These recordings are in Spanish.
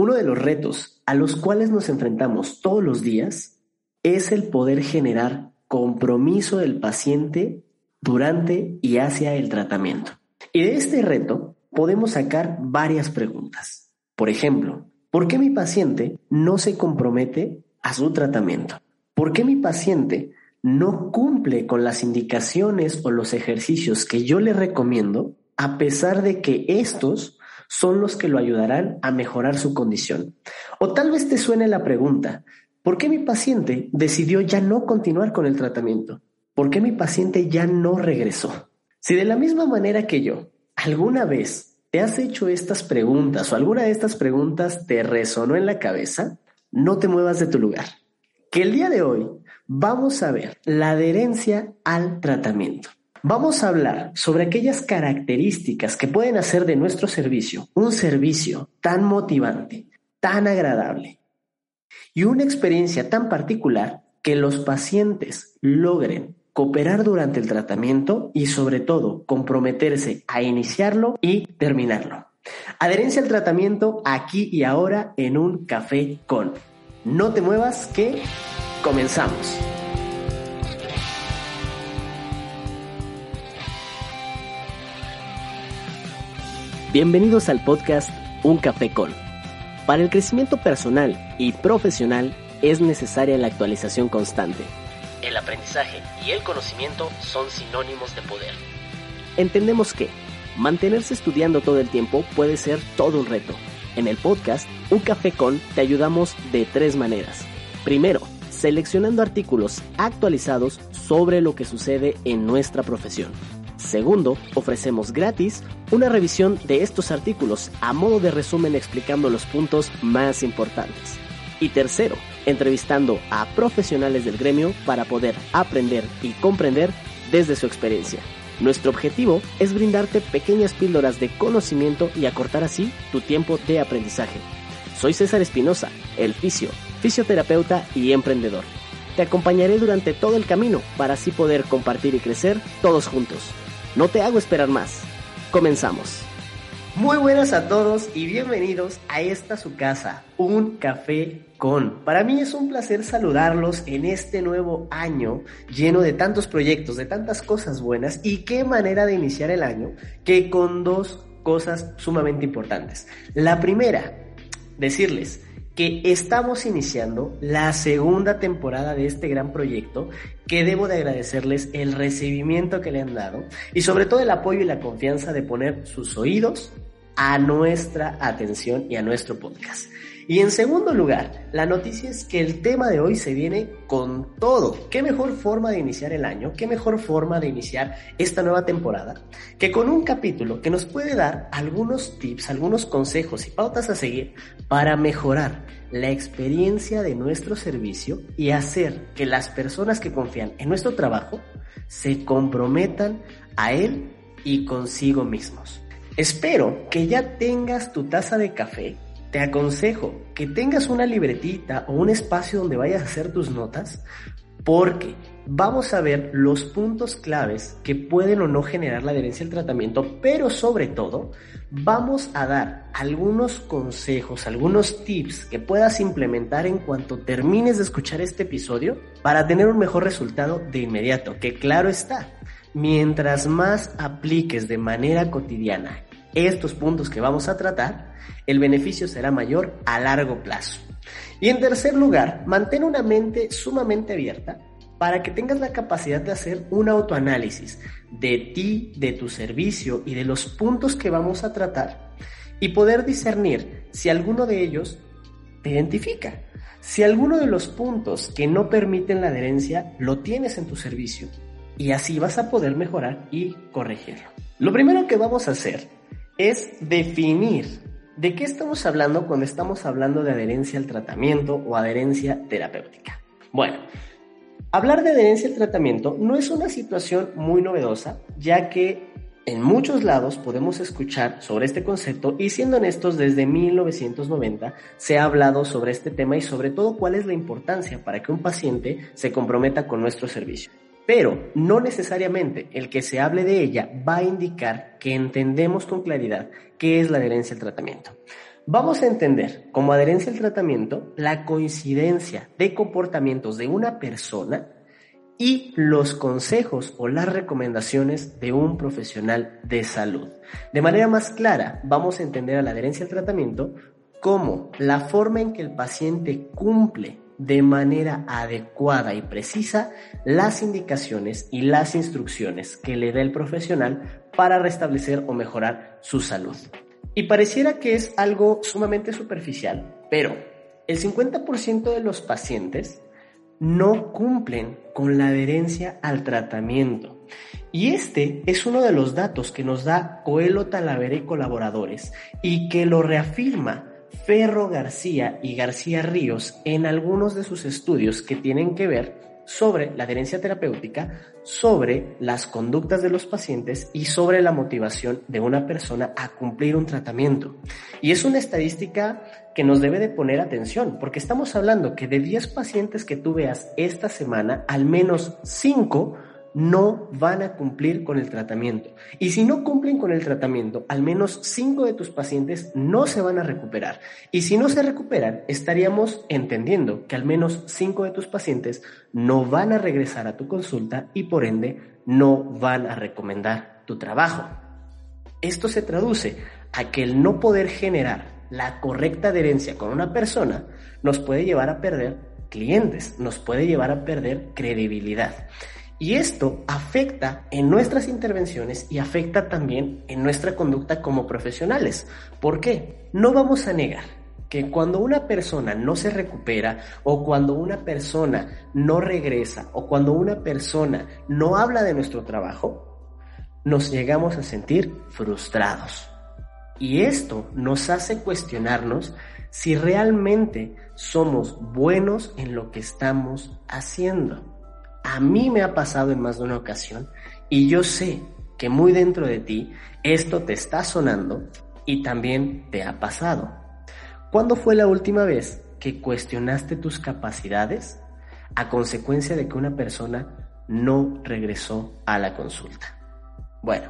Uno de los retos a los cuales nos enfrentamos todos los días es el poder generar compromiso del paciente durante y hacia el tratamiento. Y de este reto podemos sacar varias preguntas. Por ejemplo, ¿por qué mi paciente no se compromete a su tratamiento? ¿Por qué mi paciente no cumple con las indicaciones o los ejercicios que yo le recomiendo a pesar de que estos son los que lo ayudarán a mejorar su condición. O tal vez te suene la pregunta, ¿por qué mi paciente decidió ya no continuar con el tratamiento? ¿Por qué mi paciente ya no regresó? Si de la misma manera que yo, alguna vez te has hecho estas preguntas o alguna de estas preguntas te resonó en la cabeza, no te muevas de tu lugar. Que el día de hoy vamos a ver la adherencia al tratamiento. Vamos a hablar sobre aquellas características que pueden hacer de nuestro servicio un servicio tan motivante, tan agradable y una experiencia tan particular que los pacientes logren cooperar durante el tratamiento y sobre todo comprometerse a iniciarlo y terminarlo. Adherencia al tratamiento aquí y ahora en un café con. No te muevas que comenzamos. Bienvenidos al podcast Un Café con. Para el crecimiento personal y profesional es necesaria la actualización constante. El aprendizaje y el conocimiento son sinónimos de poder. Entendemos que mantenerse estudiando todo el tiempo puede ser todo un reto. En el podcast Un Café con te ayudamos de tres maneras. Primero, seleccionando artículos actualizados sobre lo que sucede en nuestra profesión. Segundo, ofrecemos gratis una revisión de estos artículos a modo de resumen explicando los puntos más importantes. Y tercero, entrevistando a profesionales del gremio para poder aprender y comprender desde su experiencia. Nuestro objetivo es brindarte pequeñas píldoras de conocimiento y acortar así tu tiempo de aprendizaje. Soy César Espinosa, el fisio, fisioterapeuta y emprendedor. Te acompañaré durante todo el camino para así poder compartir y crecer todos juntos. No te hago esperar más. Comenzamos. Muy buenas a todos y bienvenidos a esta su casa, un café con. Para mí es un placer saludarlos en este nuevo año lleno de tantos proyectos, de tantas cosas buenas y qué manera de iniciar el año que con dos cosas sumamente importantes. La primera, decirles que estamos iniciando la segunda temporada de este gran proyecto, que debo de agradecerles el recibimiento que le han dado y sobre todo el apoyo y la confianza de poner sus oídos a nuestra atención y a nuestro podcast. Y en segundo lugar, la noticia es que el tema de hoy se viene con todo. ¿Qué mejor forma de iniciar el año? ¿Qué mejor forma de iniciar esta nueva temporada? Que con un capítulo que nos puede dar algunos tips, algunos consejos y pautas a seguir para mejorar la experiencia de nuestro servicio y hacer que las personas que confían en nuestro trabajo se comprometan a él y consigo mismos. Espero que ya tengas tu taza de café te aconsejo que tengas una libretita o un espacio donde vayas a hacer tus notas porque vamos a ver los puntos claves que pueden o no generar la adherencia al tratamiento, pero sobre todo vamos a dar algunos consejos, algunos tips que puedas implementar en cuanto termines de escuchar este episodio para tener un mejor resultado de inmediato, que claro está, mientras más apliques de manera cotidiana estos puntos que vamos a tratar, el beneficio será mayor a largo plazo. Y en tercer lugar, mantén una mente sumamente abierta para que tengas la capacidad de hacer un autoanálisis de ti, de tu servicio y de los puntos que vamos a tratar y poder discernir si alguno de ellos te identifica. Si alguno de los puntos que no permiten la adherencia lo tienes en tu servicio y así vas a poder mejorar y corregirlo. Lo primero que vamos a hacer es definir ¿De qué estamos hablando cuando estamos hablando de adherencia al tratamiento o adherencia terapéutica? Bueno, hablar de adherencia al tratamiento no es una situación muy novedosa, ya que en muchos lados podemos escuchar sobre este concepto y siendo honestos, desde 1990 se ha hablado sobre este tema y sobre todo cuál es la importancia para que un paciente se comprometa con nuestro servicio. Pero no necesariamente el que se hable de ella va a indicar que entendemos con claridad qué es la adherencia al tratamiento. Vamos a entender como adherencia al tratamiento la coincidencia de comportamientos de una persona y los consejos o las recomendaciones de un profesional de salud. De manera más clara, vamos a entender a la adherencia al tratamiento como la forma en que el paciente cumple de manera adecuada y precisa las indicaciones y las instrucciones que le da el profesional para restablecer o mejorar su salud. Y pareciera que es algo sumamente superficial, pero el 50% de los pacientes no cumplen con la adherencia al tratamiento. Y este es uno de los datos que nos da Coelho Talavera y colaboradores y que lo reafirma Ferro García y García Ríos en algunos de sus estudios que tienen que ver sobre la adherencia terapéutica, sobre las conductas de los pacientes y sobre la motivación de una persona a cumplir un tratamiento. Y es una estadística que nos debe de poner atención, porque estamos hablando que de 10 pacientes que tú veas esta semana, al menos 5 no van a cumplir con el tratamiento. Y si no cumplen con el tratamiento, al menos 5 de tus pacientes no se van a recuperar. Y si no se recuperan, estaríamos entendiendo que al menos 5 de tus pacientes no van a regresar a tu consulta y por ende no van a recomendar tu trabajo. Esto se traduce a que el no poder generar la correcta adherencia con una persona nos puede llevar a perder clientes, nos puede llevar a perder credibilidad. Y esto afecta en nuestras intervenciones y afecta también en nuestra conducta como profesionales. ¿Por qué? No vamos a negar que cuando una persona no se recupera o cuando una persona no regresa o cuando una persona no habla de nuestro trabajo, nos llegamos a sentir frustrados. Y esto nos hace cuestionarnos si realmente somos buenos en lo que estamos haciendo. A mí me ha pasado en más de una ocasión y yo sé que muy dentro de ti esto te está sonando y también te ha pasado. ¿Cuándo fue la última vez que cuestionaste tus capacidades a consecuencia de que una persona no regresó a la consulta? Bueno,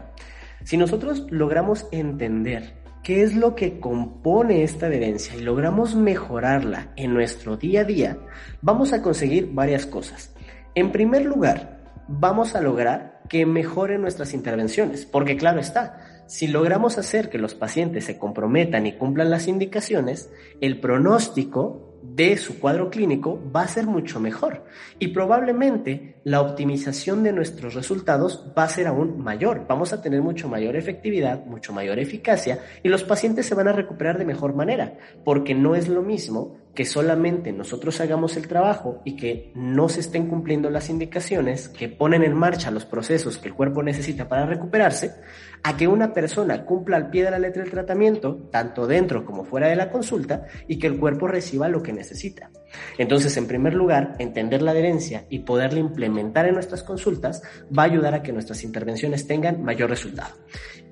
si nosotros logramos entender qué es lo que compone esta adherencia y logramos mejorarla en nuestro día a día, vamos a conseguir varias cosas. En primer lugar, vamos a lograr que mejoren nuestras intervenciones, porque claro está, si logramos hacer que los pacientes se comprometan y cumplan las indicaciones, el pronóstico de su cuadro clínico va a ser mucho mejor y probablemente la optimización de nuestros resultados va a ser aún mayor. Vamos a tener mucho mayor efectividad, mucho mayor eficacia y los pacientes se van a recuperar de mejor manera, porque no es lo mismo que solamente nosotros hagamos el trabajo y que no se estén cumpliendo las indicaciones que ponen en marcha los procesos que el cuerpo necesita para recuperarse, a que una persona cumpla al pie de la letra el tratamiento, tanto dentro como fuera de la consulta, y que el cuerpo reciba lo que necesita. Entonces, en primer lugar, entender la adherencia y poderla implementar en nuestras consultas va a ayudar a que nuestras intervenciones tengan mayor resultado.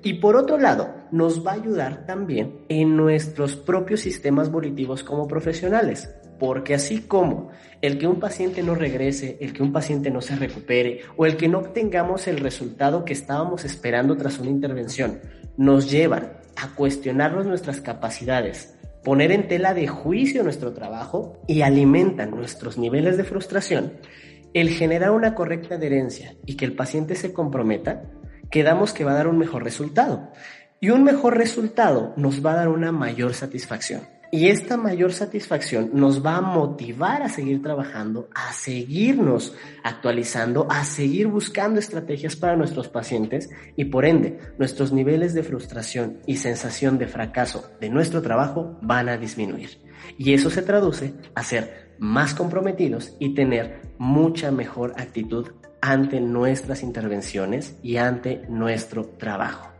Y por otro lado, nos va a ayudar también en nuestros propios sistemas volitivos como profesionales, porque así como el que un paciente no regrese, el que un paciente no se recupere o el que no obtengamos el resultado que estábamos esperando tras una intervención, nos llevan a cuestionarnos nuestras capacidades, poner en tela de juicio nuestro trabajo y alimentan nuestros niveles de frustración, el generar una correcta adherencia y que el paciente se comprometa quedamos que va a dar un mejor resultado. Y un mejor resultado nos va a dar una mayor satisfacción. Y esta mayor satisfacción nos va a motivar a seguir trabajando, a seguirnos actualizando, a seguir buscando estrategias para nuestros pacientes y por ende nuestros niveles de frustración y sensación de fracaso de nuestro trabajo van a disminuir. Y eso se traduce a ser más comprometidos y tener mucha mejor actitud ante nuestras intervenciones y ante nuestro trabajo.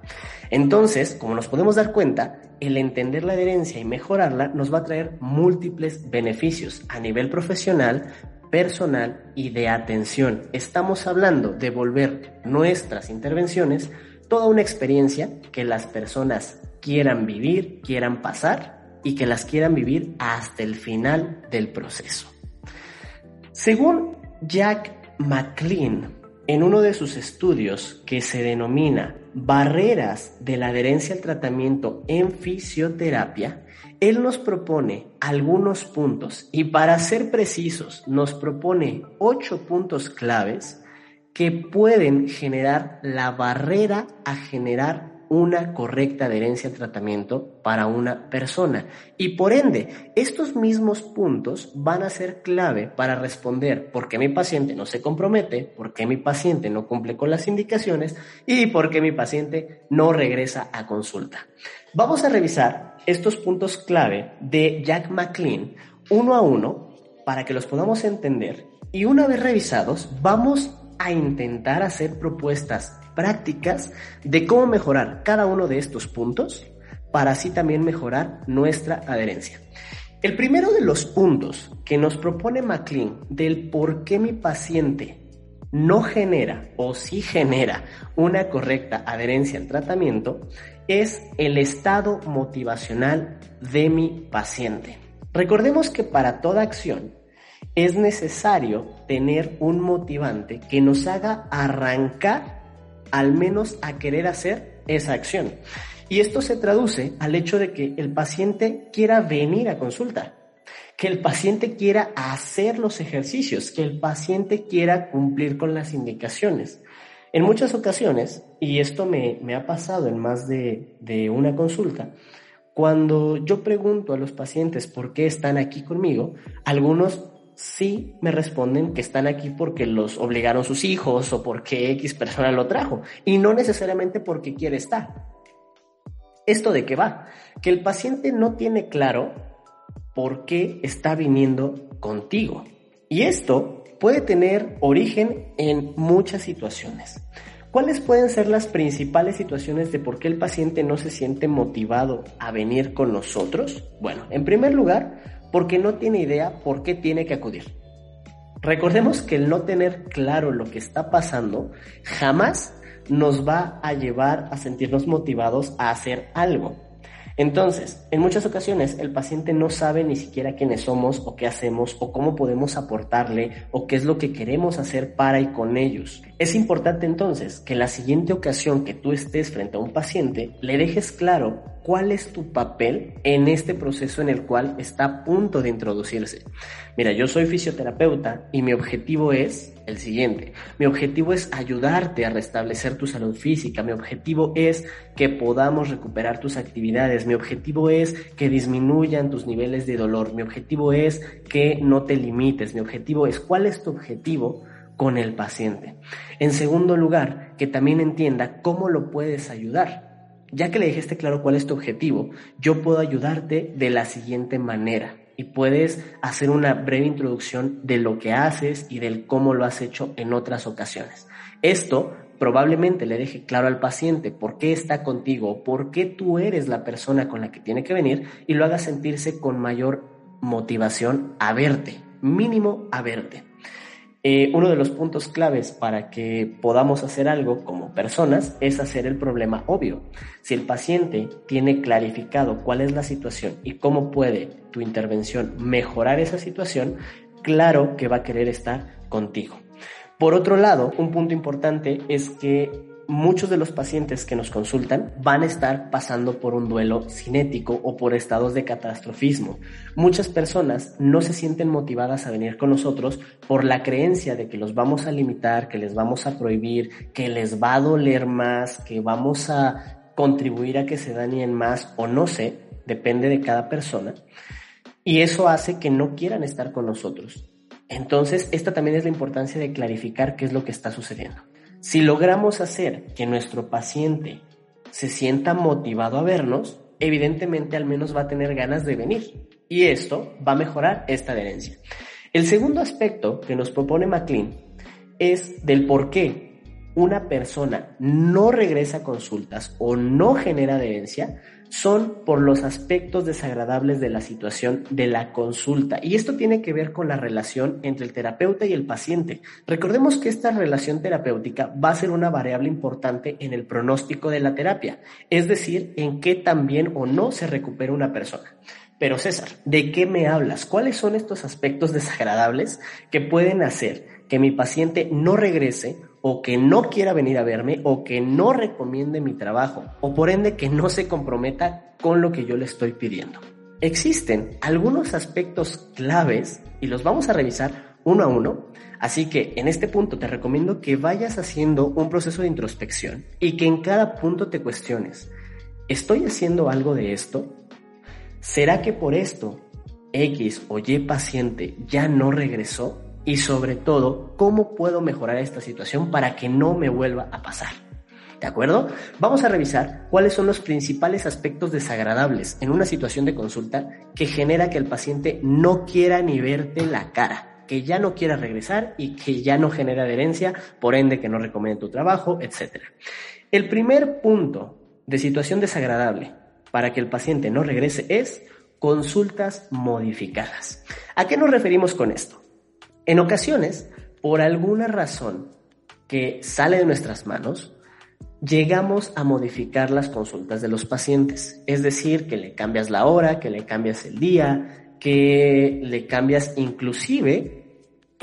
Entonces, como nos podemos dar cuenta, el entender la adherencia y mejorarla nos va a traer múltiples beneficios a nivel profesional, personal y de atención. Estamos hablando de volver nuestras intervenciones toda una experiencia que las personas quieran vivir, quieran pasar y que las quieran vivir hasta el final del proceso. Según Jack McLean, en uno de sus estudios que se denomina Barreras de la adherencia al tratamiento en fisioterapia, él nos propone algunos puntos. Y para ser precisos nos propone ocho puntos claves que pueden generar la barrera a generar una correcta adherencia al tratamiento para una persona. Y por ende, estos mismos puntos van a ser clave para responder por qué mi paciente no se compromete, por qué mi paciente no cumple con las indicaciones y por qué mi paciente no regresa a consulta. Vamos a revisar estos puntos clave de Jack McLean uno a uno para que los podamos entender y una vez revisados vamos a intentar hacer propuestas prácticas de cómo mejorar cada uno de estos puntos para así también mejorar nuestra adherencia. El primero de los puntos que nos propone McLean del por qué mi paciente no genera o sí genera una correcta adherencia al tratamiento es el estado motivacional de mi paciente. Recordemos que para toda acción es necesario tener un motivante que nos haga arrancar al menos a querer hacer esa acción. Y esto se traduce al hecho de que el paciente quiera venir a consulta, que el paciente quiera hacer los ejercicios, que el paciente quiera cumplir con las indicaciones. En muchas ocasiones, y esto me, ha pasado en más de, de una consulta, cuando yo pregunto a los pacientes por qué están aquí conmigo, algunos sí me responden que están aquí porque los obligaron sus hijos o porque X persona lo trajo y no necesariamente porque quiere estar. ¿Esto de qué va? Que el paciente no tiene claro por qué está viniendo contigo. Y esto puede tener origen en muchas situaciones. ¿Cuáles pueden ser las principales situaciones de por qué el paciente no se siente motivado a venir con nosotros? Bueno, en primer lugar, porque no tiene idea por qué tiene que acudir. Recordemos que el no tener claro lo que está pasando jamás nos va a llevar a sentirnos motivados a hacer algo. Entonces, en muchas ocasiones el paciente no sabe ni siquiera quiénes somos o qué hacemos o cómo podemos aportarle o qué es lo que queremos hacer para y con ellos. Es importante entonces que la siguiente ocasión que tú estés frente a un paciente le dejes claro cuál es tu papel en este proceso en el cual está a punto de introducirse. Mira, yo soy fisioterapeuta y mi objetivo es el siguiente. Mi objetivo es ayudarte a restablecer tu salud física. Mi objetivo es que podamos recuperar tus actividades. Mi objetivo es que disminuyan tus niveles de dolor. Mi objetivo es que no te limites. Mi objetivo es cuál es tu objetivo con el paciente. En segundo lugar, que también entienda cómo lo puedes ayudar. Ya que le dijiste claro cuál es tu objetivo, yo puedo ayudarte de la siguiente manera y puedes hacer una breve introducción de lo que haces y del cómo lo has hecho en otras ocasiones. Esto probablemente le deje claro al paciente por qué está contigo, por qué tú eres la persona con la que tiene que venir y lo haga sentirse con mayor motivación a verte, mínimo a verte. Eh, uno de los puntos claves para que podamos hacer algo como personas es hacer el problema obvio. Si el paciente tiene clarificado cuál es la situación y cómo puede tu intervención mejorar esa situación, claro que va a querer estar contigo. Por otro lado, un punto importante es que muchos de los pacientes que nos consultan van a estar pasando por un duelo cinético o por estados de catastrofismo. Muchas personas no se sienten motivadas a venir con nosotros por la creencia de que los vamos a limitar, que les vamos a prohibir, que les va a doler más, que vamos a contribuir a que se dañen más o no sé, depende de cada persona. Y eso hace que no quieran estar con nosotros. Entonces, esta también es la importancia de clarificar qué es lo que está sucediendo. Si logramos hacer que nuestro paciente se sienta motivado a vernos, evidentemente al menos va a tener ganas de venir. Y esto va a mejorar esta adherencia. El segundo aspecto que nos propone McLean es del por qué una persona no regresa a consultas o no genera adherencia son por los aspectos desagradables de la situación de la consulta. Y esto tiene que ver con la relación entre el terapeuta y el paciente. Recordemos que esta relación terapéutica va a ser una variable importante en el pronóstico de la terapia, es decir, en qué tan bien o no se recupera una persona. Pero César, ¿de qué me hablas? ¿Cuáles son estos aspectos desagradables que pueden hacer que mi paciente no regrese o que no quiera venir a verme o que no recomiende mi trabajo o por ende que no se comprometa con lo que yo le estoy pidiendo? Existen algunos aspectos claves y los vamos a revisar uno a uno, así que en este punto te recomiendo que vayas haciendo un proceso de introspección y que en cada punto te cuestiones, ¿estoy haciendo algo de esto? ¿Será que por esto X o Y paciente ya no regresó? Y sobre todo, ¿cómo puedo mejorar esta situación para que no me vuelva a pasar? ¿De acuerdo? Vamos a revisar cuáles son los principales aspectos desagradables en una situación de consulta que genera que el paciente no quiera ni verte la cara, que ya no quiera regresar y que ya no genera adherencia, por ende que no recomiende tu trabajo, etc. El primer punto de situación desagradable para que el paciente no regrese es consultas modificadas. ¿A qué nos referimos con esto? En ocasiones, por alguna razón que sale de nuestras manos, llegamos a modificar las consultas de los pacientes. Es decir, que le cambias la hora, que le cambias el día, que le cambias inclusive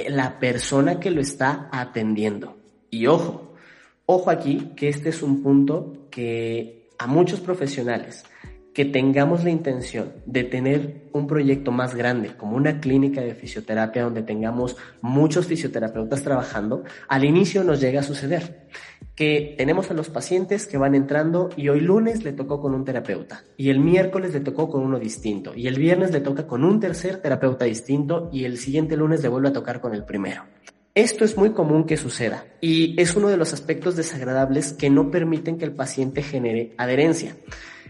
la persona que lo está atendiendo. Y ojo, ojo aquí que este es un punto que a muchos profesionales que tengamos la intención de tener un proyecto más grande, como una clínica de fisioterapia donde tengamos muchos fisioterapeutas trabajando, al inicio nos llega a suceder que tenemos a los pacientes que van entrando y hoy lunes le tocó con un terapeuta y el miércoles le tocó con uno distinto y el viernes le toca con un tercer terapeuta distinto y el siguiente lunes le vuelve a tocar con el primero. Esto es muy común que suceda y es uno de los aspectos desagradables que no permiten que el paciente genere adherencia.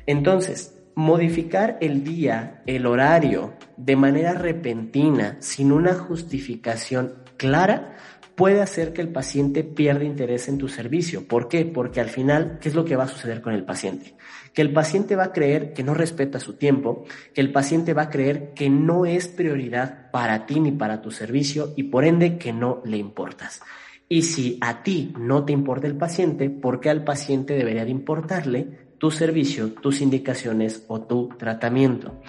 Entonces, modificar el día, el horario, de manera repentina, sin una justificación clara, puede hacer que el paciente pierda interés en tu servicio. ¿Por qué? Porque al final, ¿qué es lo que va a suceder con el paciente? Que el paciente va a creer que no respeta su tiempo, que el paciente va a creer que no es prioridad para ti ni para tu servicio y por ende que no le importas. Y si a ti no te importa el paciente, ¿por qué al paciente debería de importarle tu servicio, tus indicaciones o tu tratamiento.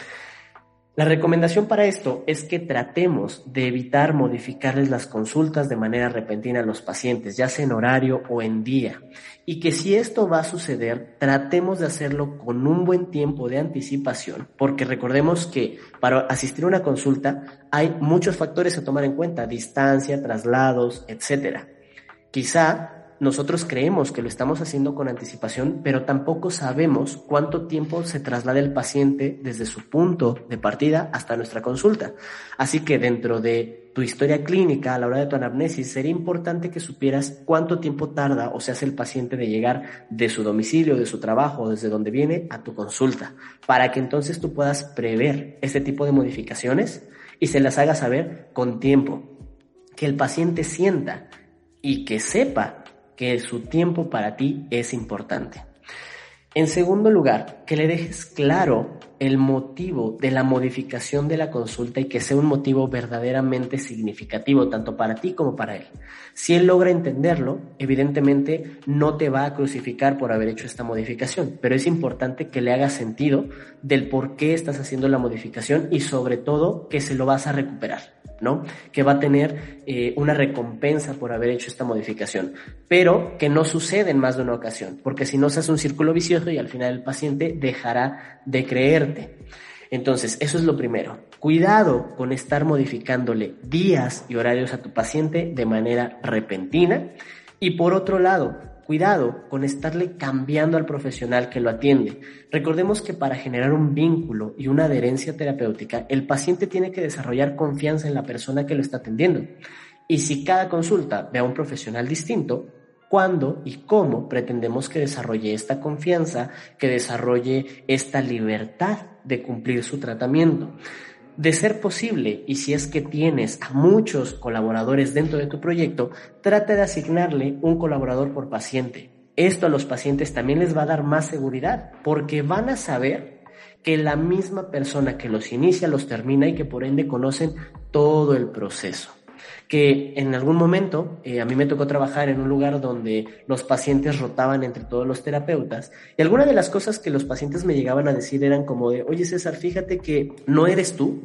La recomendación para esto es que tratemos de evitar modificarles las consultas de manera repentina a los pacientes, ya sea en horario o en día, y que si esto va a suceder, tratemos de hacerlo con un buen tiempo de anticipación, porque recordemos que para asistir a una consulta hay muchos factores a tomar en cuenta, distancia, traslados, etcétera. Quizá nosotros creemos que lo estamos haciendo con anticipación, pero tampoco sabemos cuánto tiempo se traslada el paciente desde su punto de partida hasta nuestra consulta. Así que dentro de tu historia clínica a la hora de tu anamnesis, sería importante que supieras cuánto tiempo tarda o se hace el paciente de llegar de su domicilio, de su trabajo, desde donde viene a tu consulta, para que entonces tú puedas prever este tipo de modificaciones y se las haga saber con tiempo. Que el paciente sienta y que sepa que su tiempo para ti es importante. En segundo lugar, que le dejes claro el motivo de la modificación de la consulta y que sea un motivo verdaderamente significativo tanto para ti como para él. Si él logra entenderlo, evidentemente no te va a crucificar por haber hecho esta modificación, pero es importante que le haga sentido del por qué estás haciendo la modificación y sobre todo que se lo vas a recuperar. ¿no? Que va a tener eh, una recompensa por haber hecho esta modificación, pero que no sucede en más de una ocasión, porque si no se hace un círculo vicioso y al final el paciente dejará de creerte. Entonces, eso es lo primero. Cuidado con estar modificándole días y horarios a tu paciente de manera repentina. Y por otro lado, Cuidado con estarle cambiando al profesional que lo atiende. Recordemos que para generar un vínculo y una adherencia terapéutica, el paciente tiene que desarrollar confianza en la persona que lo está atendiendo. Y si cada consulta ve a un profesional distinto, ¿cuándo y cómo pretendemos que desarrolle esta confianza, que desarrolle esta libertad de cumplir su tratamiento? de ser posible, y si es que tienes a muchos colaboradores dentro de tu proyecto, trata de asignarle un colaborador por paciente. Esto a los pacientes también les va a dar más seguridad, porque van a saber que la misma persona que los inicia los termina y que por ende conocen todo el proceso que en algún momento eh, a mí me tocó trabajar en un lugar donde los pacientes rotaban entre todos los terapeutas y algunas de las cosas que los pacientes me llegaban a decir eran como de, oye César, fíjate que no eres tú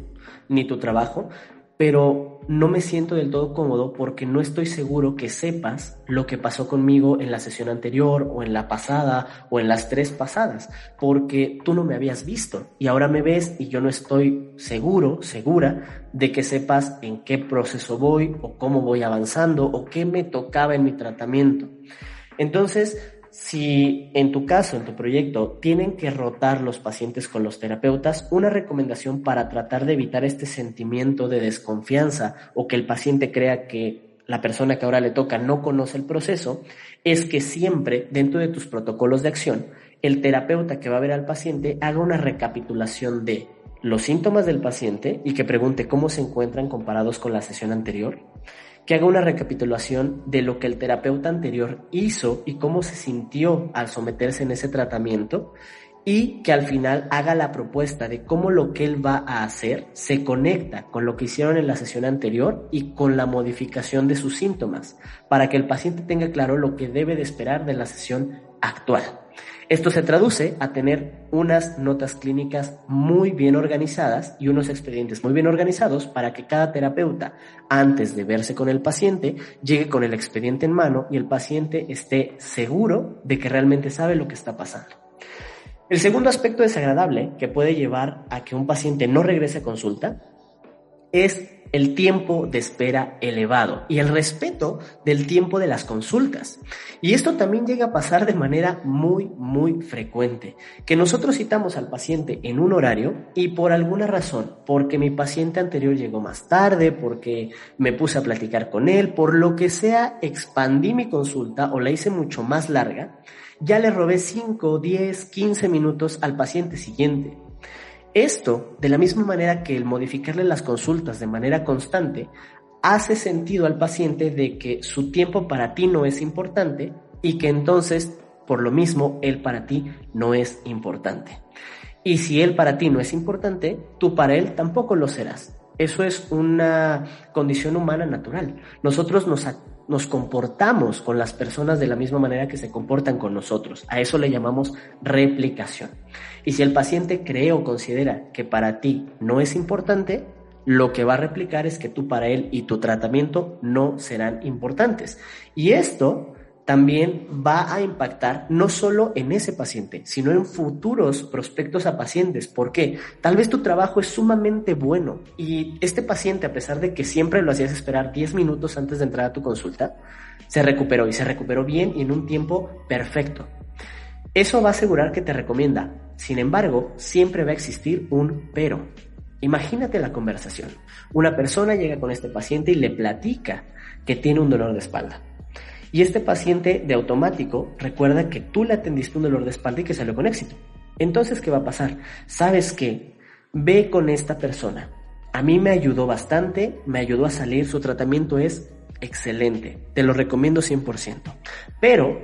ni tu trabajo, pero no me siento del todo cómodo porque no estoy seguro que sepas lo que pasó conmigo en la sesión anterior o en la pasada o en las tres pasadas, porque tú no me habías visto y ahora me ves y yo no estoy seguro, segura de que sepas en qué proceso voy o cómo voy avanzando o qué me tocaba en mi tratamiento. Entonces, si en tu caso, en tu proyecto, tienen que rotar los pacientes con los terapeutas, una recomendación para tratar de evitar este sentimiento de desconfianza o que el paciente crea que la persona que ahora le toca no conoce el proceso, es que siempre dentro de tus protocolos de acción, el terapeuta que va a ver al paciente haga una recapitulación de los síntomas del paciente y que pregunte cómo se encuentran comparados con la sesión anterior, que haga una recapitulación de lo que el terapeuta anterior hizo y cómo se sintió al someterse en ese tratamiento y que al final haga la propuesta de cómo lo que él va a hacer se conecta con lo que hicieron en la sesión anterior y con la modificación de sus síntomas, para que el paciente tenga claro lo que debe de esperar de la sesión actual. Esto se traduce a tener unas notas clínicas muy bien organizadas y unos expedientes muy bien organizados para que cada terapeuta, antes de verse con el paciente, llegue con el expediente en mano y el paciente esté seguro de que realmente sabe lo que está pasando. El segundo aspecto desagradable que puede llevar a que un paciente no regrese a consulta es el tiempo de espera elevado y el respeto del tiempo de las consultas. Y esto también llega a pasar de manera muy, muy frecuente, que nosotros citamos al paciente en un horario y por alguna razón, porque mi paciente anterior llegó más tarde, porque me puse a platicar con él, por lo que sea, expandí mi consulta o la hice mucho más larga, ya le robé 5, 10, 15 minutos al paciente siguiente. Esto, de la misma manera que el modificarle las consultas de manera constante, hace sentido al paciente de que su tiempo para ti no es importante y que entonces, por lo mismo, él para ti no es importante. Y si él para ti no es importante, tú para él tampoco lo serás. Eso es una condición humana natural. Nosotros nos nos comportamos con las personas de la misma manera que se comportan con nosotros. A eso le llamamos replicación. Y si el paciente cree o considera que para ti no es importante, lo que va a replicar es que tú para él y tu tratamiento no serán importantes. Y esto también va a impactar no solo en ese paciente, sino en futuros prospectos a pacientes. ¿Por qué? Tal vez tu trabajo es sumamente bueno y este paciente, a pesar de que siempre lo hacías esperar 10 minutos antes de entrar a tu consulta, se recuperó y se recuperó bien y en un tiempo perfecto. Eso va a asegurar que te recomienda. Sin embargo, siempre va a existir un pero. Imagínate la conversación. Una persona llega con este paciente y le platica que tiene un dolor de espalda y este paciente de automático recuerda que tú le atendiste un dolor de espalda y que salió con éxito. Entonces, ¿qué va a pasar? ¿Sabes qué? Ve con esta persona. A mí me ayudó bastante, me ayudó a salir, su tratamiento es excelente, te lo recomiendo 100%. Pero,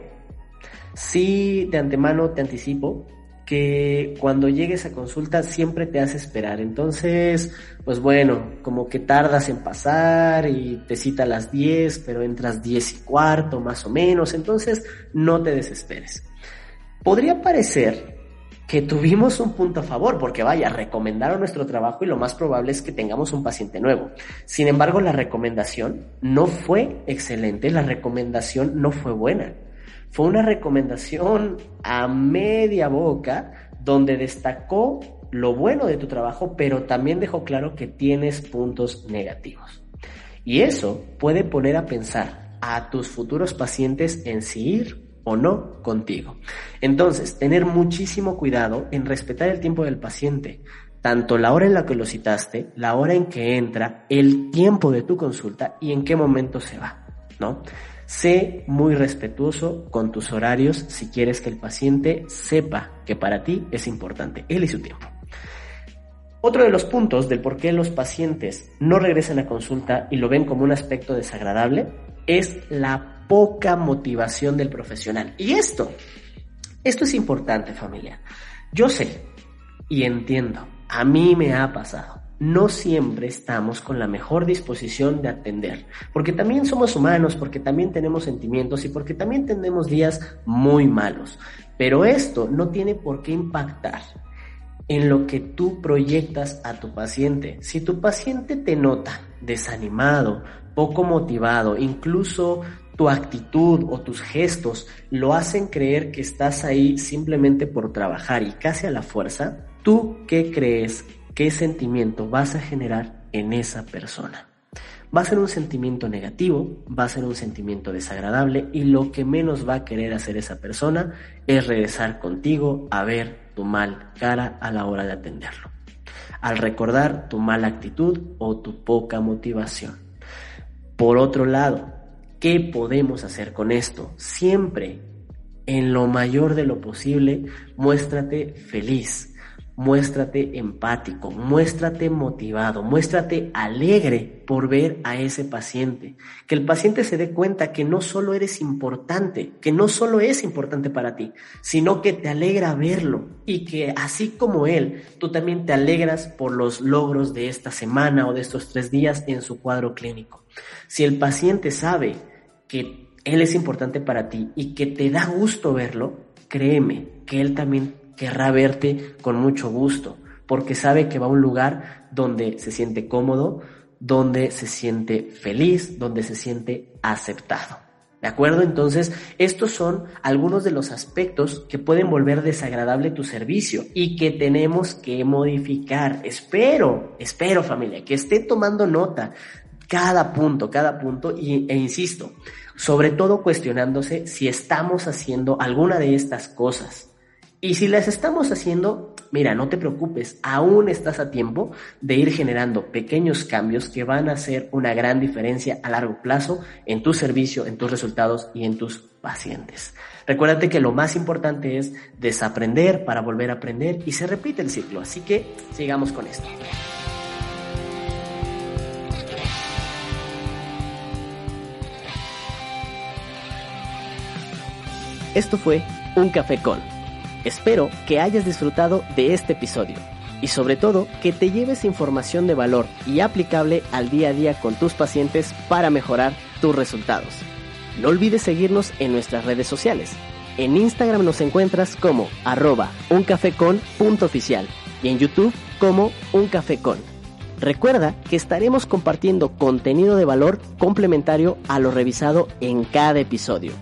sí de antemano te anticipo que cuando llegues a consulta siempre te hace esperar. Entonces, pues bueno, como que tardas en pasar y te cita a las 10, pero entras 10 y cuarto más o menos. Entonces, no te desesperes. Podría parecer que tuvimos un punto a favor, porque vaya, recomendaron nuestro trabajo y lo más probable es que tengamos un paciente nuevo. Sin embargo, la recomendación no fue excelente, la recomendación no fue buena fue una recomendación a media boca donde destacó lo bueno de tu trabajo, pero también dejó claro que tienes puntos negativos. Y eso puede poner a pensar a tus futuros pacientes en si ir o no contigo. Entonces, tener muchísimo cuidado en respetar el tiempo del paciente, tanto la hora en la que lo citaste, la hora en que entra, el tiempo de tu consulta y en qué momento se va, ¿no? Sé muy respetuoso con tus horarios si quieres que el paciente sepa que para ti es importante, él y su tiempo. Otro de los puntos del por qué los pacientes no regresan a consulta y lo ven como un aspecto desagradable es la poca motivación del profesional. Y esto, esto es importante familia. Yo sé y entiendo, a mí me ha pasado. No siempre estamos con la mejor disposición de atender, porque también somos humanos, porque también tenemos sentimientos y porque también tenemos días muy malos. Pero esto no tiene por qué impactar en lo que tú proyectas a tu paciente. Si tu paciente te nota desanimado, poco motivado, incluso tu actitud o tus gestos lo hacen creer que estás ahí simplemente por trabajar y casi a la fuerza, ¿tú qué crees? ¿Qué sentimiento vas a generar en esa persona? Va a ser un sentimiento negativo, va a ser un sentimiento desagradable y lo que menos va a querer hacer esa persona es regresar contigo a ver tu mal cara a la hora de atenderlo, al recordar tu mala actitud o tu poca motivación. Por otro lado, ¿qué podemos hacer con esto? Siempre, en lo mayor de lo posible, muéstrate feliz, muéstrate empático, muéstrate motivado, muéstrate alegre por ver a ese paciente. Que el paciente se dé cuenta que no solo eres importante, que no solo es importante para ti, sino que te alegra verlo y que así como él, tú también te alegras por los logros de esta semana o de estos tres días en su cuadro clínico. Si el paciente sabe que él es importante para ti y que te da gusto verlo, créeme que él también querrá verte con mucho gusto, porque sabe que va a un lugar donde se siente cómodo, donde se siente feliz, donde se siente aceptado. ¿De acuerdo? Entonces, estos son algunos de los aspectos que pueden volver desagradable tu servicio y que tenemos que modificar. Espero, espero familia, que esté tomando nota cada punto, cada punto y, e insisto, sobre todo cuestionándose si estamos haciendo alguna de estas cosas y si las estamos haciendo, mira, no te preocupes, aún estás a tiempo de ir generando pequeños cambios que van a hacer una gran diferencia a largo plazo en tu servicio, en tus resultados y en tus pacientes. Recuérdate que lo más importante es desaprender para volver a aprender y se repite el ciclo. Así que sigamos con esto. Esto fue Un Café con Espero que hayas disfrutado de este episodio y sobre todo que te lleves información de valor y aplicable al día a día con tus pacientes para mejorar tus resultados. No olvides seguirnos en nuestras redes sociales. En Instagram nos encuentras como arroba uncafecon.oficial y en YouTube como uncafecon. Recuerda que estaremos compartiendo contenido de valor complementario a lo revisado en cada episodio.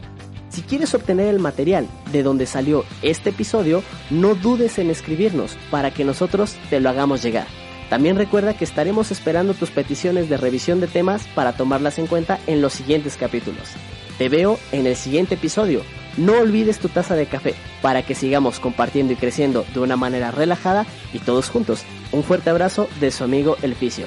Si quieres obtener el material de donde salió este episodio, no dudes en escribirnos para que nosotros te lo hagamos llegar. También recuerda que estaremos esperando tus peticiones de revisión de temas para tomarlas en cuenta en los siguientes capítulos. Te veo en el siguiente episodio. No olvides tu taza de café para que sigamos compartiendo y creciendo de una manera relajada y todos juntos. Un fuerte abrazo de su amigo El Fisio.